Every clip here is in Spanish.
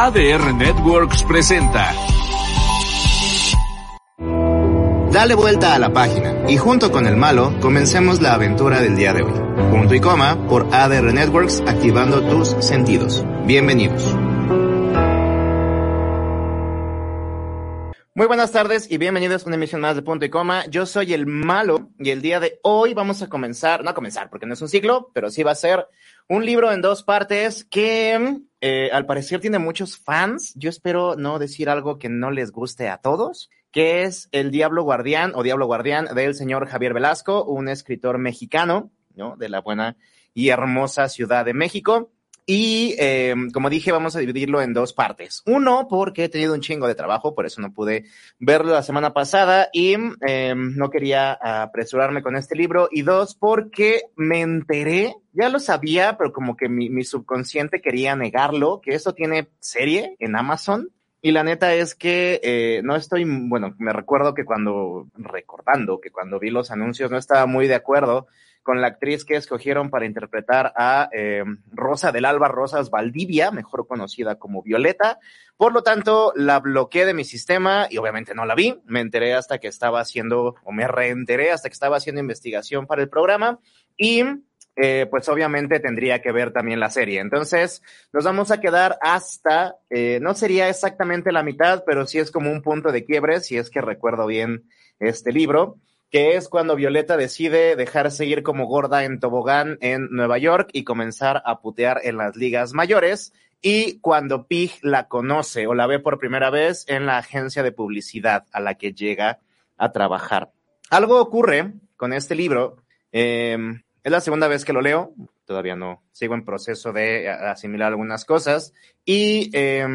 ADR Networks presenta. Dale vuelta a la página y junto con el malo comencemos la aventura del día de hoy. Punto y coma por ADR Networks activando tus sentidos. Bienvenidos. Muy buenas tardes y bienvenidos a una emisión más de Punto y Coma. Yo soy el malo y el día de hoy vamos a comenzar, no a comenzar porque no es un ciclo, pero sí va a ser un libro en dos partes que eh, al parecer tiene muchos fans. Yo espero no decir algo que no les guste a todos, que es El Diablo Guardián o Diablo Guardián del señor Javier Velasco, un escritor mexicano, ¿no? De la buena y hermosa Ciudad de México. Y eh, como dije, vamos a dividirlo en dos partes. Uno, porque he tenido un chingo de trabajo, por eso no pude verlo la semana pasada y eh, no quería apresurarme con este libro. Y dos, porque me enteré, ya lo sabía, pero como que mi, mi subconsciente quería negarlo, que eso tiene serie en Amazon. Y la neta es que eh, no estoy, bueno, me recuerdo que cuando, recordando que cuando vi los anuncios no estaba muy de acuerdo con la actriz que escogieron para interpretar a eh, Rosa del Alba Rosas Valdivia, mejor conocida como Violeta. Por lo tanto, la bloqueé de mi sistema y obviamente no la vi. Me enteré hasta que estaba haciendo, o me reenteré hasta que estaba haciendo investigación para el programa. Y eh, pues obviamente tendría que ver también la serie. Entonces, nos vamos a quedar hasta, eh, no sería exactamente la mitad, pero sí es como un punto de quiebre, si es que recuerdo bien este libro que es cuando Violeta decide dejarse ir como gorda en tobogán en Nueva York y comenzar a putear en las ligas mayores, y cuando Pig la conoce o la ve por primera vez en la agencia de publicidad a la que llega a trabajar. Algo ocurre con este libro, eh, es la segunda vez que lo leo, todavía no, sigo en proceso de asimilar algunas cosas, y eh,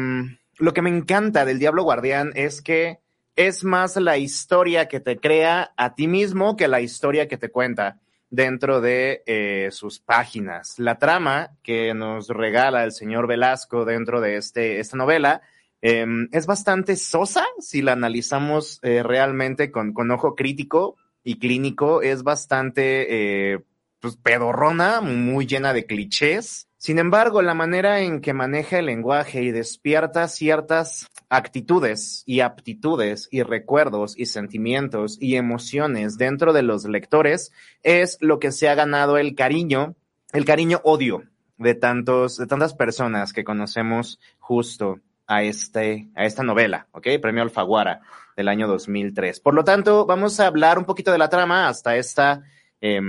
lo que me encanta del Diablo Guardián es que es más la historia que te crea a ti mismo que la historia que te cuenta dentro de eh, sus páginas. La trama que nos regala el señor Velasco dentro de este, esta novela eh, es bastante sosa si la analizamos eh, realmente con, con, ojo crítico y clínico. Es bastante pues, pedorrona, muy llena de clichés. Sin embargo, la manera en que maneja el lenguaje y despierta ciertas actitudes y aptitudes y recuerdos y sentimientos y emociones dentro de los lectores es lo que se ha ganado el cariño, el cariño odio de tantos, de tantas personas que conocemos justo a este, a esta novela, ¿ok? Premio Alfaguara del año 2003. Por lo tanto, vamos a hablar un poquito de la trama hasta esta eh,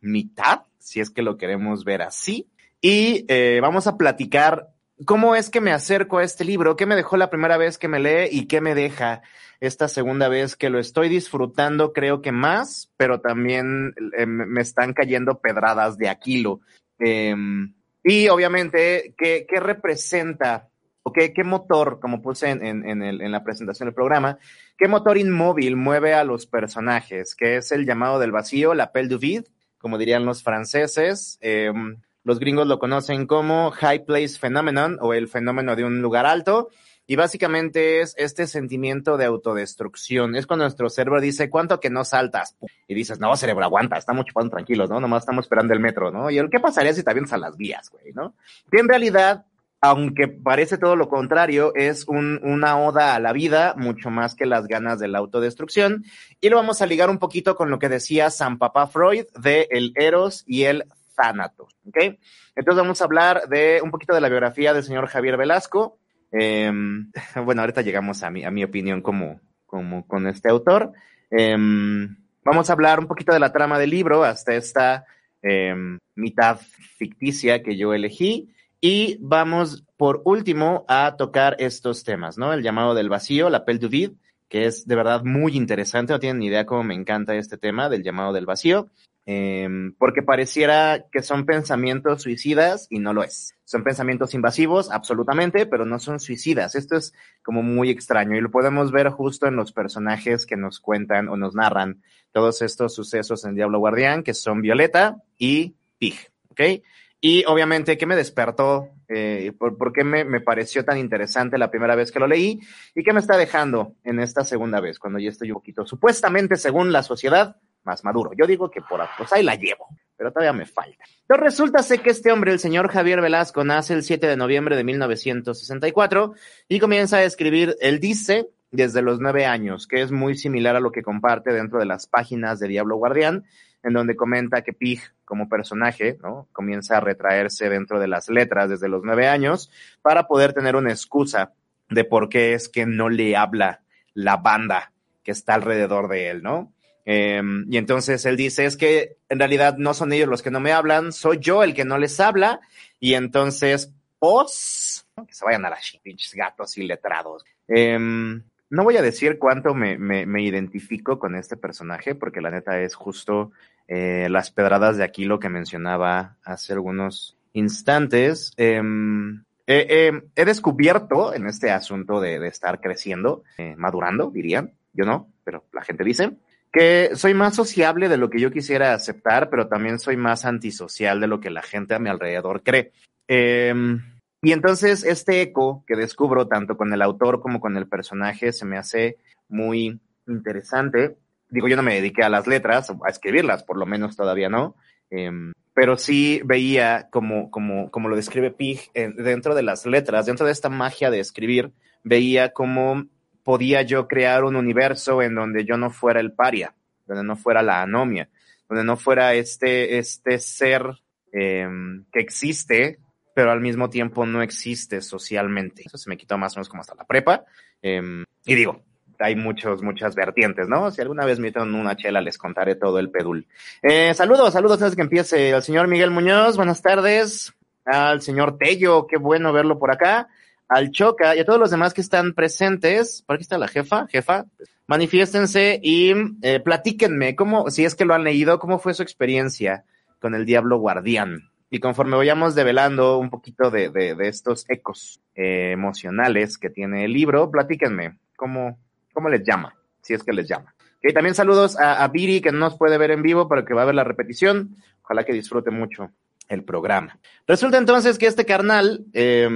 mitad, si es que lo queremos ver así. Y eh, vamos a platicar cómo es que me acerco a este libro, qué me dejó la primera vez que me lee y qué me deja esta segunda vez que lo estoy disfrutando, creo que más, pero también eh, me están cayendo pedradas de Aquilo. Eh, y obviamente, ¿qué, qué representa qué, qué, motor, como puse en, en, la presentación del programa, qué motor inmóvil mueve a los personajes, que es el llamado del vacío, la pelle du vide, como dirían los franceses. Eh, los gringos lo conocen como High Place Phenomenon o el fenómeno de un lugar alto. Y básicamente es este sentimiento de autodestrucción. Es cuando nuestro cerebro dice, ¿cuánto que no saltas? Y dices, no, cerebro, aguanta, estamos chupando tranquilos, ¿no? Nomás estamos esperando el metro, ¿no? Y el qué pasaría si te avientas a las vías, güey, ¿no? Que en realidad, aunque parece todo lo contrario, es un, una oda a la vida, mucho más que las ganas de la autodestrucción. Y lo vamos a ligar un poquito con lo que decía San Papá Freud de el Eros y el Thanatos, ¿ok? Entonces vamos a hablar de un poquito de la biografía del señor Javier Velasco. Eh, bueno, ahorita llegamos a mi, a mi opinión como, como con este autor. Eh, vamos a hablar un poquito de la trama del libro hasta esta eh, mitad ficticia que yo elegí. Y vamos, por último, a tocar estos temas, ¿no? El llamado del vacío, la pelle du vide, que es de verdad muy interesante. No tienen ni idea cómo me encanta este tema del llamado del vacío. Em, porque pareciera que son pensamientos suicidas y no lo es. Son pensamientos invasivos, absolutamente, pero no son suicidas. Esto es como muy extraño y lo podemos ver justo en los personajes que nos cuentan o nos narran todos estos sucesos en Diablo Guardián, que son Violeta y Pig, ¿ok? Y obviamente, ¿qué me despertó? Eh, por, qué me, pareció tan interesante la primera vez que lo leí? ¿Y qué me está dejando en esta segunda vez, cuando ya estoy un poquito, supuestamente, según la sociedad, más maduro? Yo digo que por pues ahí la llevo, pero todavía me falta. Pero resulta que este hombre, el señor Javier Velasco, nace el 7 de noviembre de 1964 y comienza a escribir, él dice, desde los nueve años, que es muy similar a lo que comparte dentro de las páginas de Diablo Guardián, en donde comenta que Pig como personaje, ¿no? Comienza a retraerse dentro de las letras desde los nueve años para poder tener una excusa de por qué es que no le habla la banda que está alrededor de él, ¿no? Eh, y entonces él dice, es que en realidad no son ellos los que no me hablan, soy yo el que no les habla, y entonces, pues, que se vayan a las pinches gatos y letrados. Eh, no voy a decir cuánto me, me, me, identifico con este personaje, porque la neta es justo eh, las pedradas de aquí lo que mencionaba hace algunos instantes. Eh, he descubierto en este asunto de, de estar creciendo, eh, madurando, dirían, yo no, pero la gente dice, que soy más sociable de lo que yo quisiera aceptar, pero también soy más antisocial de lo que la gente a mi alrededor cree. Em, y entonces este eco que descubro tanto con el autor como con el personaje se me hace muy interesante digo, yo no me dediqué a las letras, a escribirlas, por lo menos todavía no, eh, pero sí veía como, como, como lo describe Pig eh, dentro de las letras, dentro de esta magia de escribir, veía cómo podía yo crear un universo en donde yo no fuera el paria, donde no fuera la anomia, donde no fuera este, este ser eh, que existe, pero al mismo tiempo no existe socialmente. Eso se me quitó más o menos como hasta la prepa. Eh, y digo, hay muchos, muchas vertientes, ¿no? Si alguna vez me en una chela, les contaré todo el pedul. Eh, saludos, saludos antes que empiece al señor Miguel Muñoz, buenas tardes. Al señor Tello, qué bueno verlo por acá. Al Choca y a todos los demás que están presentes. Por aquí está la jefa, jefa. Manifiéstense y eh, platíquenme cómo, si es que lo han leído, cómo fue su experiencia con el Diablo Guardián. Y conforme vayamos develando un poquito de, de, de estos ecos eh, emocionales que tiene el libro, platíquenme cómo, ¿Cómo les llama? Si es que les llama. Okay, también saludos a, a Viri, que no nos puede ver en vivo, pero que va a ver la repetición. Ojalá que disfrute mucho el programa. Resulta entonces que este carnal eh,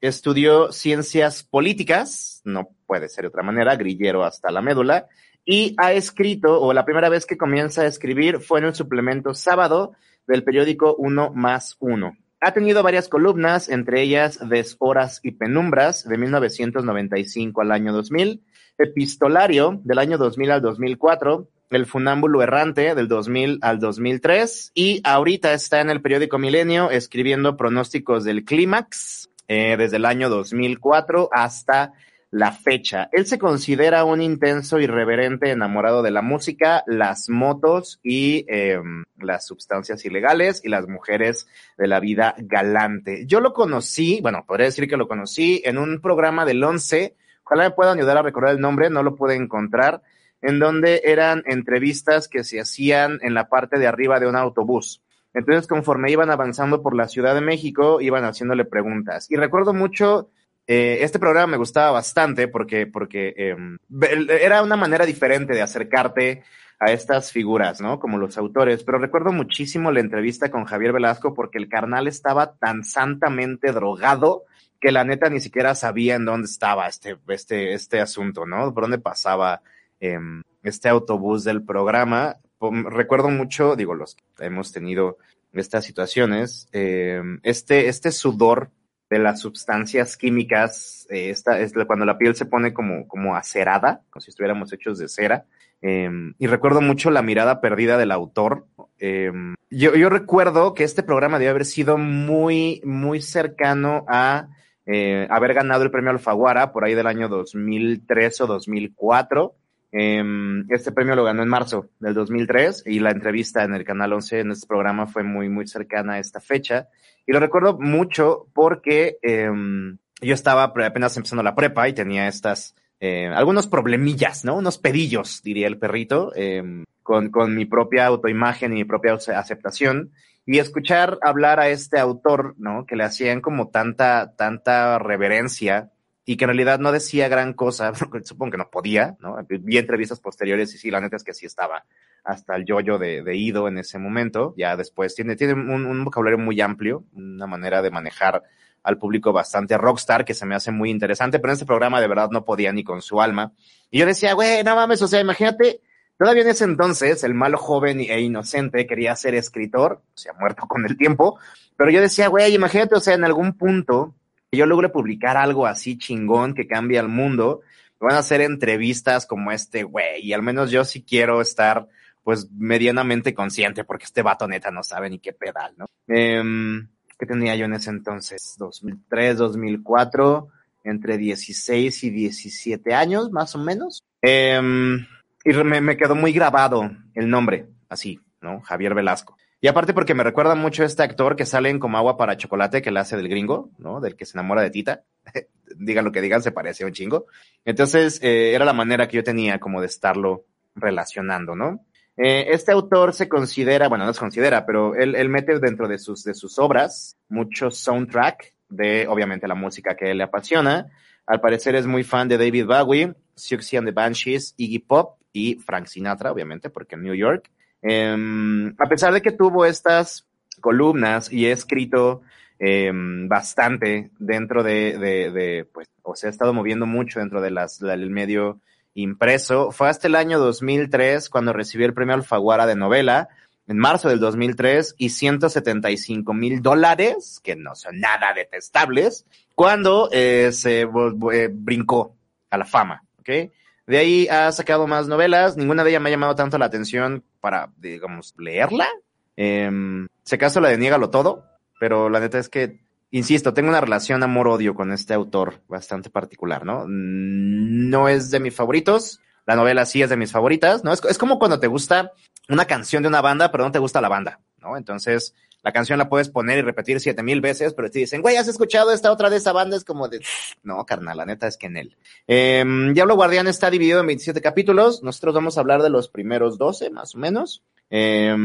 estudió ciencias políticas, no puede ser de otra manera, grillero hasta la médula, y ha escrito, o la primera vez que comienza a escribir fue en el suplemento sábado del periódico Uno más Uno. Ha tenido varias columnas, entre ellas Deshoras y Penumbras, de 1995 al año 2000, Epistolario del año 2000 al 2004, El Funámbulo Errante del 2000 al 2003 y ahorita está en el periódico Milenio escribiendo pronósticos del clímax eh, desde el año 2004 hasta la fecha. Él se considera un intenso y reverente enamorado de la música, las motos y eh, las sustancias ilegales y las mujeres de la vida galante. Yo lo conocí, bueno, podría decir que lo conocí en un programa del 11 ojalá me puedan ayudar a recordar el nombre, no lo pude encontrar, en donde eran entrevistas que se hacían en la parte de arriba de un autobús. Entonces, conforme iban avanzando por la Ciudad de México, iban haciéndole preguntas. Y recuerdo mucho, eh, este programa me gustaba bastante porque, porque eh, era una manera diferente de acercarte a estas figuras, ¿no? Como los autores. Pero recuerdo muchísimo la entrevista con Javier Velasco porque el carnal estaba tan santamente drogado que la neta ni siquiera sabía en dónde estaba este, este, este asunto, ¿no? Por dónde pasaba eh, este autobús del programa. Recuerdo mucho, digo, los que hemos tenido estas situaciones, eh, este, este sudor de las sustancias químicas, eh, esta es cuando la piel se pone como, como acerada, como si estuviéramos hechos de cera. Eh, y recuerdo mucho la mirada perdida del autor. Eh, yo, yo recuerdo que este programa debe haber sido muy, muy cercano a haber ganado el premio Alfaguara por ahí del año 2003 o 2004. Eh, este premio lo ganó en marzo del 2003 y la entrevista en el Canal 11 en este programa fue muy, muy cercana a esta fecha. Y lo recuerdo mucho porque eh, yo estaba apenas empezando la prepa y tenía estas, eh, algunos problemillas, ¿no? Unos pedillos, diría el perrito, con, con mi propia autoimagen y mi propia aceptación y escuchar hablar a este autor, ¿no? Que le hacían como tanta, tanta reverencia y que en realidad no decía gran cosa, supongo que no podía, ¿no? Vi entrevistas posteriores y sí, la neta es que sí estaba hasta el yoyo de, de Ido en ese momento, ya después tiene, tiene un, un, vocabulario muy amplio, una manera de manejar al público bastante rockstar que se me hace muy interesante, pero en este programa de verdad no podía ni con su alma. Y yo decía, güey, no mames, o sea, imagínate, todavía en ese entonces el malo joven e inocente quería ser escritor, se ha muerto con el tiempo, pero yo decía, güey, imagínate, o sea, en algún punto yo logre publicar algo así chingón que cambie al mundo, van a hacer entrevistas como este güey, y al menos yo sí quiero estar pues medianamente consciente, porque este vato neta no sabe ni qué pedal, ¿no? Eh, ¿Qué tenía yo en ese entonces? 2003, 2004, entre 16 y 17 años, más o menos. Eh, y me quedó muy grabado el nombre, así, ¿no? Javier Velasco. Y aparte porque me recuerda mucho a este actor que sale en Como Agua para Chocolate, que le hace del gringo, ¿no? Del que se enamora de Tita. digan lo que digan, se parecía un chingo. Entonces, eh, era la manera que yo tenía como de estarlo relacionando, ¿no? Eh, este autor se considera, bueno, no se considera, pero él, él mete dentro de sus, de sus obras mucho soundtrack de, obviamente, la música que él le apasiona. Al parecer es muy fan de David Bowie, Siouxsie and the Banshees, Iggy Pop y Frank Sinatra, obviamente, porque en New York. Eh, a pesar de que tuvo estas columnas y he escrito eh, bastante dentro de, pues, o sea, ha estado moviendo mucho dentro de las, del medio impreso. Fue hasta el año 2003 cuando recibió el premio Alfaguara de novela, en marzo del 2003, y 175 mil dólares, que no son nada detestables, cuando eh, se eh, brincó a la fama, ¿ok? De ahí ha sacado más novelas, ninguna de ellas me ha llamado tanto la atención para, digamos, leerla. Eh, se acaso la de Niégalo Todo, pero la neta es que, insisto, tengo una relación amor-odio con este autor bastante particular, ¿no? No es de mis favoritos, la novela sí es de mis favoritas, ¿no? Es, es como cuando te gusta una canción de una banda, pero no te gusta la banda, ¿no? Entonces, la canción la puedes poner y repetir siete mil veces, pero te dicen, güey, ¿has escuchado esta otra de esa banda? Es como de, no, carnal, la neta es que en él. Eh, Diablo Guardián está dividido en 27 capítulos. Nosotros vamos a hablar de los primeros 12, más o menos. Eh,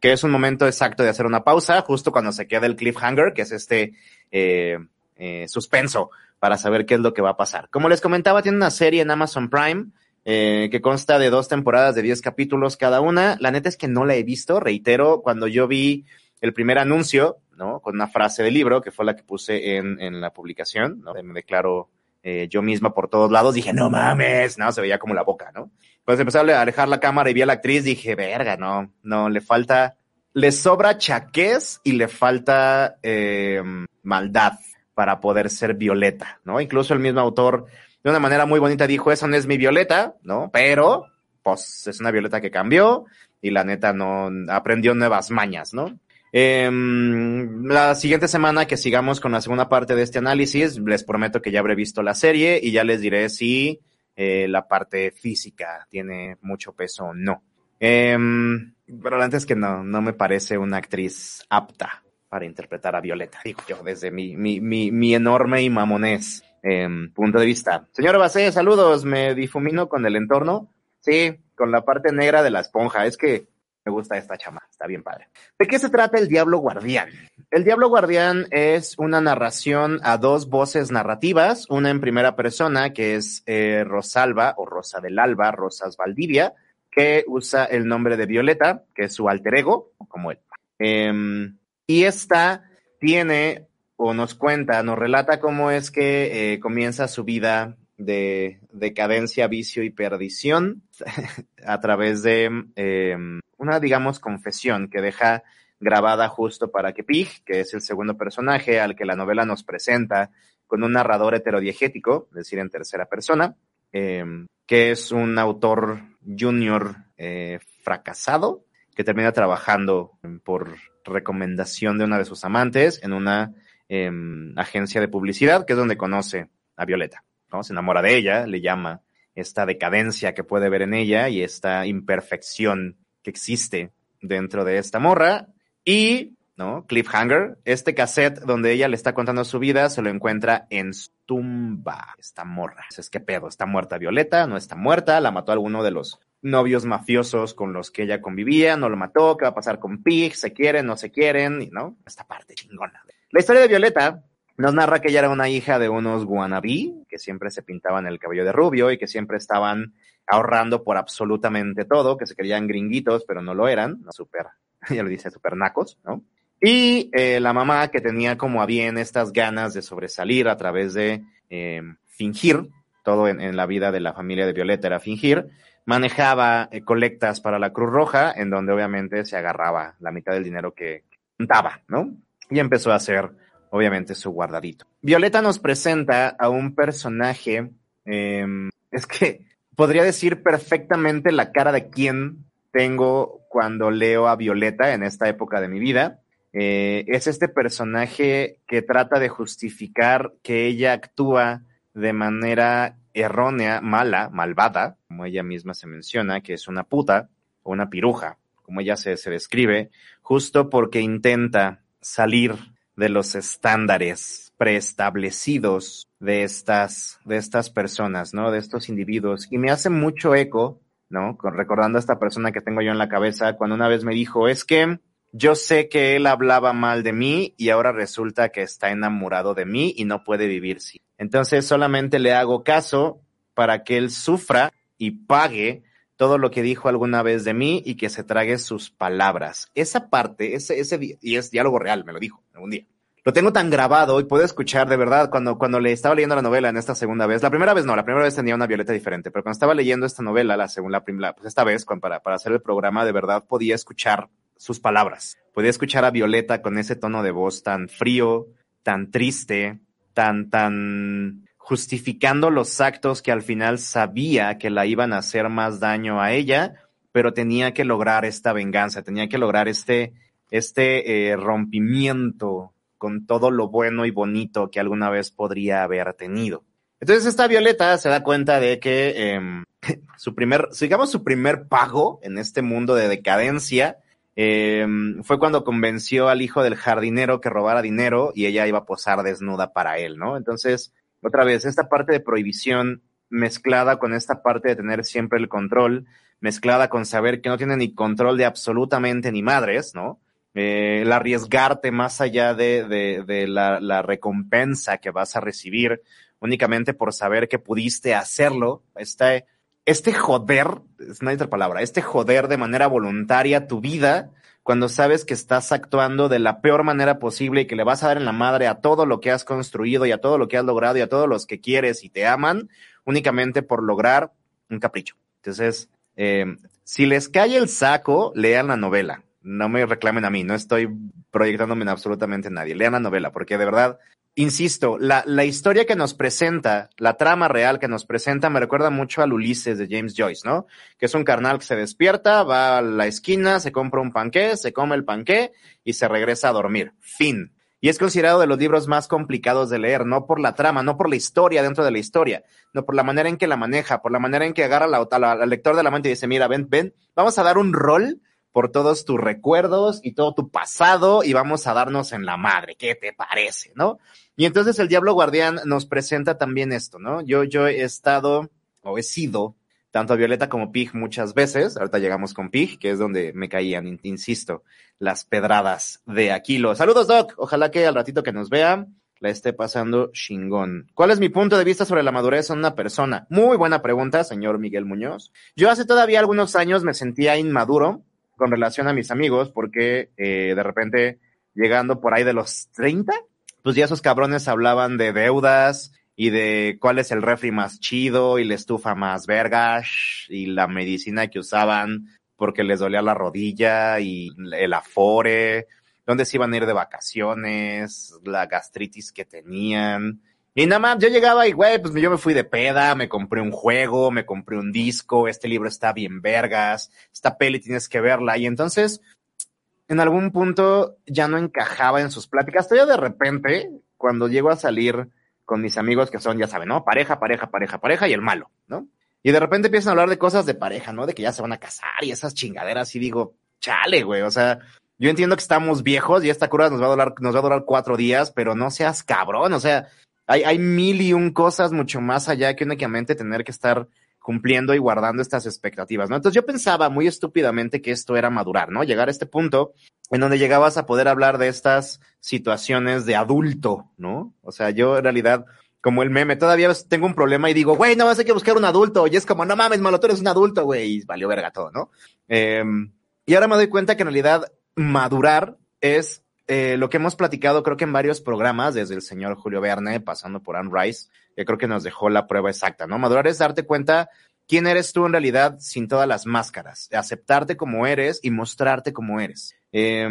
que es un momento exacto de hacer una pausa, justo cuando se queda el cliffhanger, que es este eh, eh, suspenso para saber qué es lo que va a pasar. Como les comentaba, tiene una serie en Amazon Prime. Eh, que consta de dos temporadas de 10 capítulos cada una. La neta es que no la he visto, reitero, cuando yo vi el primer anuncio, ¿no? Con una frase del libro, que fue la que puse en, en la publicación, ¿no? Me declaro eh, yo misma por todos lados, dije, no mames, no, se veía como la boca, ¿no? Pues empecé a alejar la cámara y vi a la actriz, dije, verga, no, no, le falta, le sobra chaquez y le falta eh, maldad para poder ser Violeta, ¿no? Incluso el mismo autor, de una manera muy bonita, dijo, esa no es mi Violeta, ¿no? Pero, pues, es una Violeta que cambió y la neta no aprendió nuevas mañas, ¿no? Eh, la siguiente semana que sigamos con la segunda parte de este análisis, les prometo que ya habré visto la serie y ya les diré si eh, la parte física tiene mucho peso o no. Eh, pero antes que no, no me parece una actriz apta para interpretar a Violeta, digo yo, desde mi, mi, mi, mi enorme y mamonés eh, punto de vista. Señora Bacé, saludos, me difumino con el entorno. Sí, con la parte negra de la esponja. Es que me gusta esta chama, está bien padre. ¿De qué se trata el Diablo Guardián? El Diablo Guardián es una narración a dos voces narrativas, una en primera persona que es eh, Rosalba o Rosa del Alba, Rosas Valdivia, que usa el nombre de Violeta, que es su alter ego, como él. Eh, y esta tiene o nos cuenta, nos relata cómo es que eh, comienza su vida de decadencia, vicio y perdición a través de eh, una, digamos, confesión que deja grabada justo para que Pig, que es el segundo personaje al que la novela nos presenta, con un narrador heterodiegético, es decir, en tercera persona, eh, que es un autor junior eh, fracasado, que termina trabajando por recomendación de una de sus amantes en una eh, agencia de publicidad, que es donde conoce a Violeta. Se enamora de ella, le llama esta decadencia que puede ver en ella y esta imperfección que existe dentro de esta morra y ¿no? Cliffhanger. Este cassette donde ella le está contando su vida se lo encuentra en su tumba. Esta morra. Es que pedo, está muerta Violeta, no está muerta, la mató alguno de los novios mafiosos con los que ella convivía, no lo mató, ¿qué va a pasar con Pig? ¿Se quieren, no se quieren? ¿No? Esta parte chingona. La historia de Violeta nos narra que ella era una hija de unos wannabe que siempre se pintaban el cabello de rubio y que siempre estaban ahorrando por absolutamente todo, que se querían gringuitos, pero no lo eran, no super, ya lo dice, super nacos, ¿no? Y eh, la mamá que tenía como a bien estas ganas de sobresalir a través de eh, fingir, todo en, en, la vida de la familia de Violeta era fingir, manejaba eh, colectas para la Cruz Roja, en donde obviamente se agarraba la mitad del dinero que juntaba, ¿no? Y empezó a hacer, obviamente, su guardadito. Violeta nos presenta a un personaje, em, es que podría decir perfectamente la cara de quién tengo cuando leo a Violeta en esta época de mi vida. Eh, es este personaje que trata de justificar que ella actúa de manera errónea, mala, malvada, como ella misma se menciona, que es una puta o una piruja, como ella se describe, justo porque intenta salir de los estándares preestablecidos de estas, de estas personas, ¿no? De estos individuos. Y me hace mucho eco, ¿no? Recordando a esta persona que tengo yo en la cabeza, cuando una vez me dijo, es que yo sé que él hablaba mal de mí y ahora resulta que está enamorado de mí y no puede vivir sin. Entonces solamente le hago caso para que él sufra y pague todo lo que dijo alguna vez de mí y que se trague sus palabras. Esa parte, ese, ese, y es diálogo real, me lo dijo algún día. Lo tengo tan grabado y puedo escuchar de verdad cuando, cuando le estaba leyendo la novela en esta segunda vez. La primera vez no, la primera vez tenía una violeta diferente, pero cuando estaba leyendo esta novela, la segunda, primera, pues esta vez, para, para hacer el programa, de verdad podía escuchar sus palabras. Podía escuchar a Violeta con ese tono de voz tan frío, tan triste, tan, tan justificando los actos que al final sabía que la iban a hacer más daño a ella, pero tenía que lograr esta venganza, tenía que lograr este, este eh, rompimiento con todo lo bueno y bonito que alguna vez podría haber tenido. Entonces esta Violeta se da cuenta de que eh, su primer, digamos su primer pago en este mundo de decadencia eh, fue cuando convenció al hijo del jardinero que robara dinero y ella iba a posar desnuda para él, ¿no? Entonces, otra vez, esta parte de prohibición mezclada con esta parte de tener siempre el control, mezclada con saber que no tiene ni control de absolutamente ni madres, ¿no? Eh, el arriesgarte más allá de, de, de la, la, recompensa que vas a recibir únicamente por saber que pudiste hacerlo, este, este joder, es una otra palabra, este joder de manera voluntaria tu vida cuando sabes que estás actuando de la peor manera posible y que le vas a dar en la madre a todo lo que has construido y a todo lo que has logrado y a todos los que quieres y te aman únicamente por lograr un capricho. Entonces, eh, si les cae el saco, lean la novela. No me reclamen a mí, no estoy proyectándome en absolutamente nadie. Lean la novela, porque de verdad insisto, la, historia que nos presenta, la trama real que nos presenta, me recuerda mucho al Ulises de James Joyce, ¿no? Que es un carnal que se despierta, va a la esquina, se compra un panqué, se come el panqué y se regresa a dormir. Fin. Y es considerado de los libros más complicados de leer, no por la trama, no por la historia dentro de la historia, no por la manera en que la maneja, por la manera en que agarra la, al lector de la mente y dice, mira, ven, ven, vamos a dar un rol por todos tus recuerdos y todo tu pasado y vamos a darnos en la madre. ¿Qué te parece? ¿No? Y entonces el Diablo Guardián nos presenta también esto, ¿no? Yo, yo he estado o he sido tanto Violeta como Pig muchas veces. Ahorita llegamos con Pig, que es donde me caían, insisto, las pedradas de Aquilo. Saludos, Doc. Ojalá que al ratito que nos vea la esté pasando chingón. ¿Cuál es mi punto de vista sobre la madurez en una persona? Muy buena pregunta, señor Miguel Muñoz. Yo hace todavía algunos años me sentía inmaduro con relación a mis amigos porque eh, de repente llegando por ahí de los 30, pues ya esos cabrones hablaban de deudas y de cuál es el refri más chido y la estufa más vergas y la medicina que usaban porque les dolía la rodilla y el afore, dónde se iban a ir de vacaciones, la gastritis que tenían. Y nada más, yo llegaba y, güey, pues yo me fui de peda, me compré un juego, me compré un disco, este libro está bien vergas, esta peli tienes que verla. Y entonces, en algún punto ya no encajaba en sus pláticas. Todavía de repente, cuando llego a salir con mis amigos que son, ya saben, ¿no? Pareja, pareja, pareja, pareja y el malo, ¿no? Y de repente empiezan a hablar de cosas de pareja, ¿no? De que ya se van a casar y esas chingaderas y digo, chale, güey, o sea, yo entiendo que estamos viejos y esta cura nos va a durar, nos va a durar cuatro días, pero no seas cabrón, o sea, hay, hay mil y un cosas mucho más allá que únicamente tener que estar cumpliendo y guardando estas expectativas, ¿no? Entonces yo pensaba muy estúpidamente que esto era madurar, ¿no? Llegar a este punto en donde llegabas a poder hablar de estas situaciones de adulto, ¿no? O sea, yo en realidad, como el meme, todavía tengo un problema y digo, güey, no vas a que buscar un adulto. Y es como, no mames, malo, tú eres un adulto, güey. Y valió verga todo, ¿no? Eh, y ahora me doy cuenta que en realidad madurar es eh, lo que hemos platicado, creo que en varios programas, desde el señor Julio Verne, pasando por Anne Rice, creo que nos dejó la prueba exacta, ¿no? Madurar es darte cuenta quién eres tú en realidad sin todas las máscaras, aceptarte como eres y mostrarte como eres. Eh,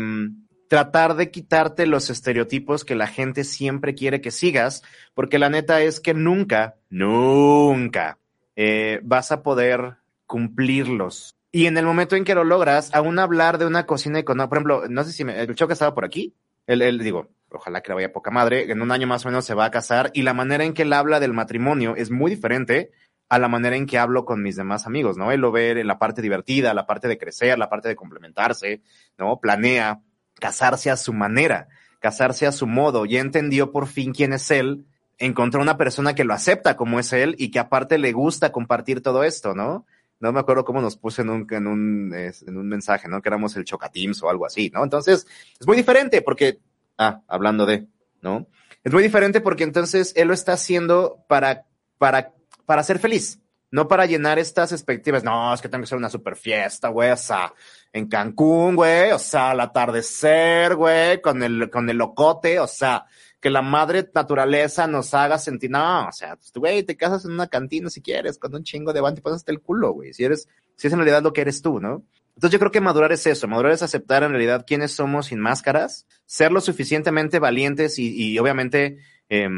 tratar de quitarte los estereotipos que la gente siempre quiere que sigas, porque la neta es que nunca, nunca eh, vas a poder cumplirlos. Y en el momento en que lo logras, aún hablar de una cocina económica, por ejemplo, no sé si me, el Choca estaba por aquí, él, digo, ojalá que le vaya poca madre, en un año más o menos se va a casar y la manera en que él habla del matrimonio es muy diferente a la manera en que hablo con mis demás amigos, ¿no? Él lo ve en la parte divertida, la parte de crecer, la parte de complementarse, ¿no? Planea casarse a su manera, casarse a su modo, ya entendió por fin quién es él, encontró una persona que lo acepta como es él y que aparte le gusta compartir todo esto, ¿no? no me acuerdo cómo nos puse en un, en un, en un mensaje, ¿no? Que éramos el Chocatims o algo así, ¿no? Entonces, es muy diferente porque, ah, hablando de, ¿no? Es muy diferente porque entonces él lo está haciendo para, para, para ser feliz, no para llenar estas expectativas. No, es que tengo que hacer una super fiesta, güey, o sea, en Cancún, güey, o sea, al atardecer, güey, con el, con el locote, o sea, que la madre naturaleza nos haga sentir, no, o sea, pues, güey, te casas en una cantina si quieres, con un chingo de banda y pasas el culo, güey, si eres, si es en realidad lo que eres tú, ¿no? Entonces yo creo que madurar es eso, madurar es aceptar en realidad quiénes somos sin máscaras, ser lo suficientemente valientes y, y obviamente eh,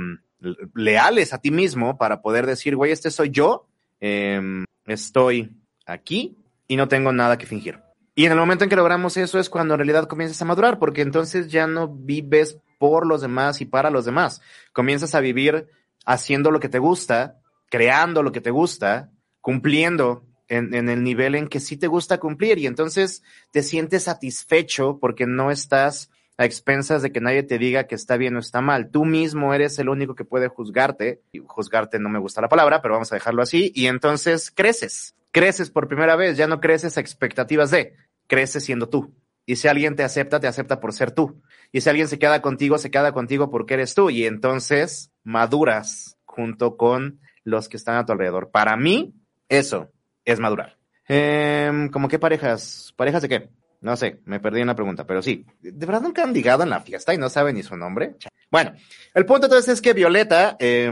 leales a ti mismo para poder decir, güey, este soy yo, eh, estoy aquí y no tengo nada que fingir. Y en el momento en que logramos eso es cuando en realidad comienzas a madurar, porque entonces ya no vives por los demás y para los demás. Comienzas a vivir haciendo lo que te gusta, creando lo que te gusta, cumpliendo en, el nivel en que sí te gusta cumplir y entonces te sientes satisfecho porque no estás a expensas de que nadie te diga que está bien o está mal. Tú mismo eres el único que puede juzgarte. Y juzgarte no me gusta la palabra, pero vamos a dejarlo así. Y entonces creces creces por primera vez, ya no creces a expectativas de, creces siendo tú. Y si alguien te acepta, te acepta por ser tú. Y si alguien se queda contigo, se queda contigo porque eres tú. Y entonces maduras junto con los que están a tu alrededor. Para mí, eso es madurar. Eh, ¿Cómo qué parejas? ¿Parejas de qué? No sé, me perdí en la pregunta, pero sí. ¿De verdad nunca han ligado en la fiesta y no saben ni su nombre? Bueno, el punto entonces es que Violeta eh,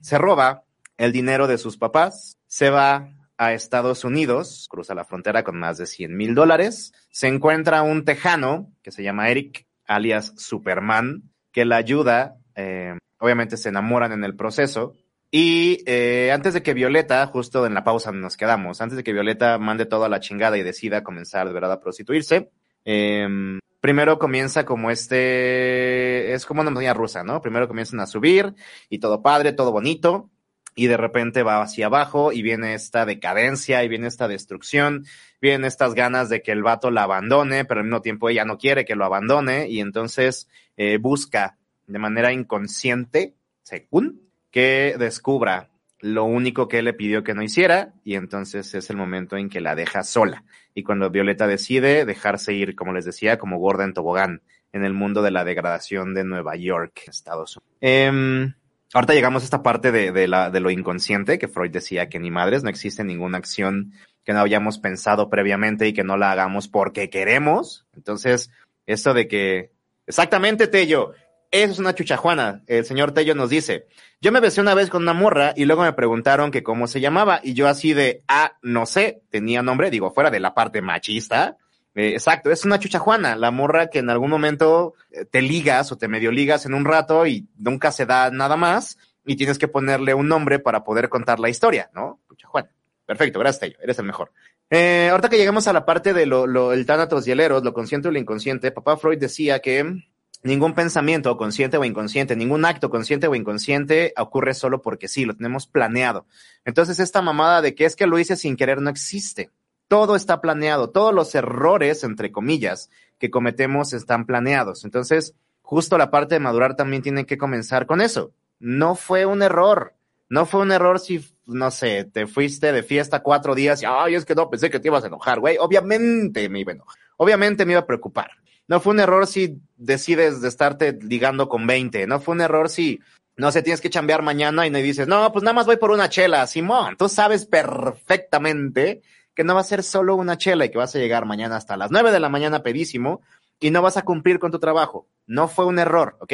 se roba el dinero de sus papás, se va a Estados Unidos, cruza la frontera con más de 100 mil dólares, se encuentra un tejano que se llama Eric, alias Superman, que la ayuda, eh, obviamente se enamoran en el proceso, y eh, antes de que Violeta, justo en la pausa nos quedamos, antes de que Violeta mande todo a la chingada y decida comenzar de verdad a prostituirse, eh, primero comienza como este, es como una montaña rusa, ¿no? Primero comienzan a subir y todo padre, todo bonito, y de repente va hacia abajo y viene esta decadencia y viene esta destrucción, vienen estas ganas de que el vato la abandone, pero al mismo tiempo ella no quiere que lo abandone y entonces eh, busca de manera inconsciente, según, que descubra lo único que él le pidió que no hiciera y entonces es el momento en que la deja sola. Y cuando Violeta decide dejarse ir, como les decía, como gorda en tobogán en el mundo de la degradación de Nueva York, Estados Unidos. Eh, Ahorita llegamos a esta parte de, de, lo inconsciente, que Freud decía que ni madres, no existe ninguna acción que no hayamos pensado previamente y que no la hagamos porque queremos. Entonces, esto de que, exactamente, Tello, eso es una chuchajuana. El señor Tello nos dice, yo me besé una vez con una morra y luego me preguntaron que cómo se llamaba y yo así de, ah, no sé, tenía nombre, digo, fuera de la parte machista, eh, exacto, es una chuchajuana, la morra que en algún momento eh, te ligas o te medio ligas en un rato y nunca se da nada más y tienes que ponerle un nombre para poder contar la historia, ¿no? Chuchajuana. Perfecto, gracias, Tello, eres el mejor. Eh, ahorita que llegamos a la parte de lo, lo, el tánatos y el eros, lo consciente o lo inconsciente, papá Freud decía que ningún pensamiento, consciente o inconsciente, ningún acto consciente o inconsciente ocurre solo porque sí, lo tenemos planeado. Entonces, esta mamada de que es que lo hice sin querer no existe. Todo está planeado, todos los errores, entre comillas, que cometemos están planeados. Entonces, justo la parte de madurar también tiene que comenzar con eso. No fue un error. No fue un error si, no sé, te fuiste de fiesta cuatro días y, ay, es que no, pensé que te ibas a enojar, güey. Obviamente me iba a enojar. Obviamente me iba a preocupar. No fue un error si decides de estarte ligando con 20. No fue un error si, no sé, tienes que chambear mañana y no dices, no, pues nada más voy por una chela. Simón, tú sabes perfectamente que no va a ser solo una chela y que vas a llegar mañana hasta las nueve de la mañana pedísimo y no vas a cumplir con tu trabajo. No fue un error, ¿ok?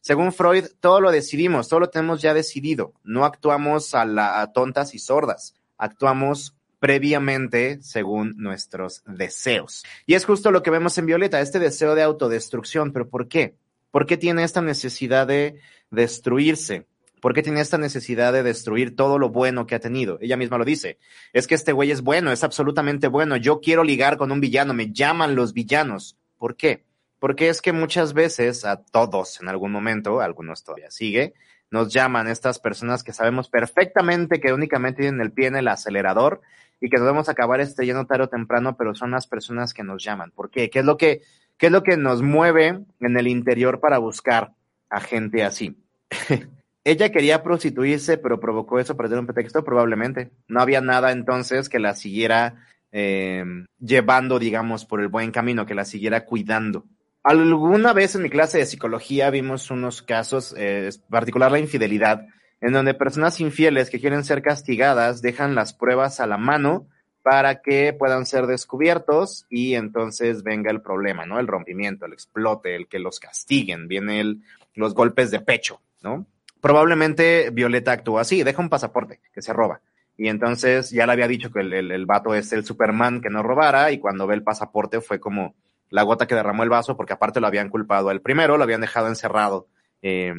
Según Freud, todo lo decidimos, todo lo tenemos ya decidido. No actuamos a, la, a tontas y sordas, actuamos previamente según nuestros deseos. Y es justo lo que vemos en Violeta, este deseo de autodestrucción. ¿Pero por qué? ¿Por qué tiene esta necesidad de destruirse? ¿Por qué tiene esta necesidad de destruir todo lo bueno que ha tenido? Ella misma lo dice. Es que este güey es bueno, es absolutamente bueno. Yo quiero ligar con un villano, me llaman los villanos. ¿Por qué? Porque es que muchas veces a todos en algún momento, algunos todavía sigue, nos llaman estas personas que sabemos perfectamente que únicamente tienen el pie en el acelerador y que debemos acabar estrellando tarde o temprano, pero son las personas que nos llaman. ¿Por qué? ¿Qué es lo que, qué es lo que nos mueve en el interior para buscar a gente así? Ella quería prostituirse, pero provocó eso para tener un pretexto, probablemente. No había nada entonces que la siguiera eh, llevando, digamos, por el buen camino, que la siguiera cuidando. Alguna vez en mi clase de psicología vimos unos casos, eh, particular la infidelidad, en donde personas infieles que quieren ser castigadas dejan las pruebas a la mano para que puedan ser descubiertos y entonces venga el problema, ¿no? El rompimiento, el explote, el que los castiguen, vienen los golpes de pecho, ¿no? Probablemente Violeta actuó así, deja un pasaporte que se roba. Y entonces ya le había dicho que el, el, el vato es el Superman que no robara y cuando ve el pasaporte fue como la gota que derramó el vaso porque aparte lo habían culpado al primero, lo habían dejado encerrado. Eh,